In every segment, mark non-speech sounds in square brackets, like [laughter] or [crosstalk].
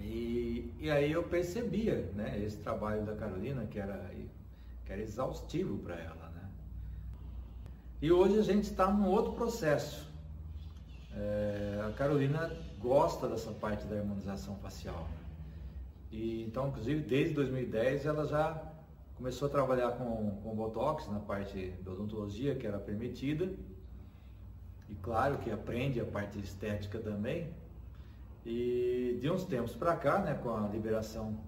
E, e aí eu percebia né, esse trabalho da Carolina, que era, que era exaustivo para ela. Né? E hoje a gente está num outro processo. É, a Carolina gosta dessa parte da harmonização facial. E, então, inclusive, desde 2010 ela já começou a trabalhar com, com Botox na parte da odontologia, que era permitida. E claro que aprende a parte estética também. E de uns tempos para cá, né, com a liberação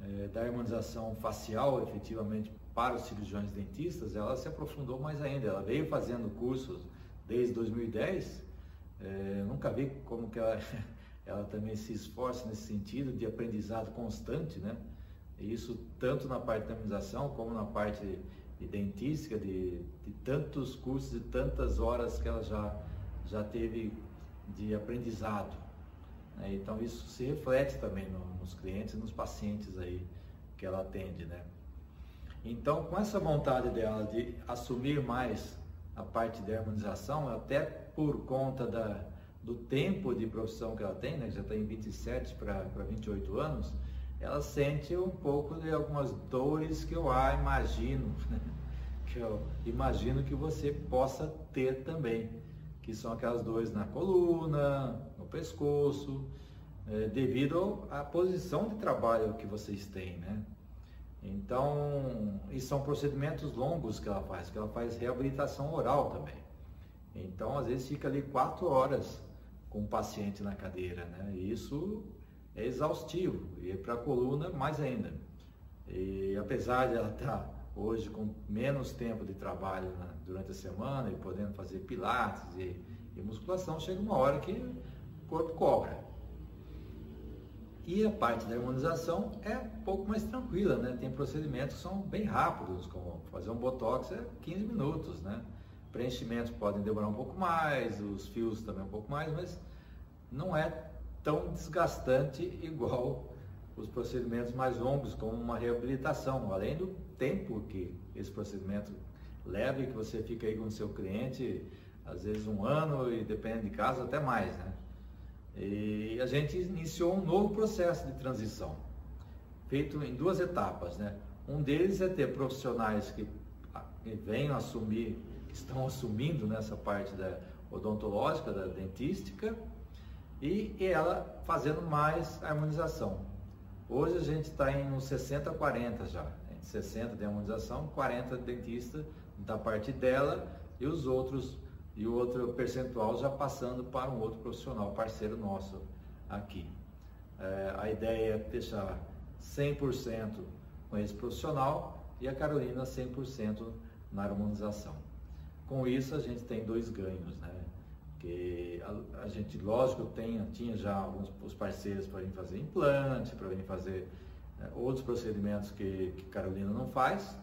é, da harmonização facial efetivamente para os cirurgiões dentistas, ela se aprofundou mais ainda. Ela veio fazendo cursos desde 2010. É, nunca vi como que ela, [laughs] ela também se esforça nesse sentido de aprendizado constante, né? Isso tanto na parte da harmonização como na parte de dentística, de, de tantos cursos e tantas horas que ela já, já teve de aprendizado. Né? Então isso se reflete também no, nos clientes e nos pacientes aí que ela atende, né? Então com essa vontade dela de assumir mais a parte de harmonização, até por conta da, do tempo de profissão que ela tem, né? já está em 27 para 28 anos, ela sente um pouco de algumas dores que eu ah, imagino, [laughs] né? que eu imagino que você possa ter também, que são aquelas dores na coluna, no pescoço, é, devido à posição de trabalho que vocês têm, né? Então, e são procedimentos longos que ela faz, que ela faz reabilitação oral também. Então, às vezes fica ali quatro horas com o paciente na cadeira, né? E isso é exaustivo e para a coluna mais ainda. E apesar de ela estar tá hoje com menos tempo de trabalho né, durante a semana e podendo fazer pilates e, e, musculação, chega uma hora que o corpo cobra. E a parte da harmonização é um pouco mais tranquila, né? Tem procedimentos que são bem rápidos, como fazer um botox é 15 minutos, né? Preenchimentos podem demorar um pouco mais, os fios também um pouco mais, mas não é tão desgastante [laughs] igual os procedimentos mais longos, como uma reabilitação, além do tempo que esse procedimento leva e que você fica aí com o seu cliente, às vezes um ano e depende de caso até mais, né? E a gente iniciou um novo processo de transição, feito em duas etapas, né? Um deles é ter profissionais que, que venham assumir, estão assumindo nessa parte da odontológica, da dentística, e ela fazendo mais harmonização. Hoje a gente está em uns 60-40 já, 60 de harmonização, 40 de dentista da parte dela e os outros e o outro percentual já passando para um outro profissional, parceiro nosso aqui. É, a ideia é deixar 100% com esse profissional e a Carolina 100% na harmonização. Com isso a gente tem dois ganhos, né? A, a, gente, lógico, tem, tinha já alguns os parceiros para vir fazer implante, para vir fazer né, outros procedimentos que, que Carolina não faz,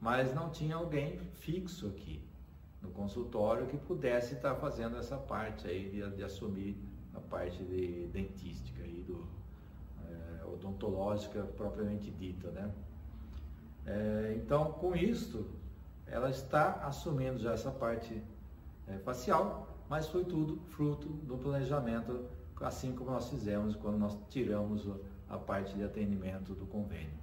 mas não tinha alguém fixo aqui no consultório que pudesse estar fazendo essa parte aí de, de assumir a parte de dentística e do é, odontológica propriamente dita, né? É, então, com isto, ela está assumindo já essa parte é, facial mas foi tudo fruto do planejamento, assim como nós fizemos quando nós tiramos a parte de atendimento do convênio.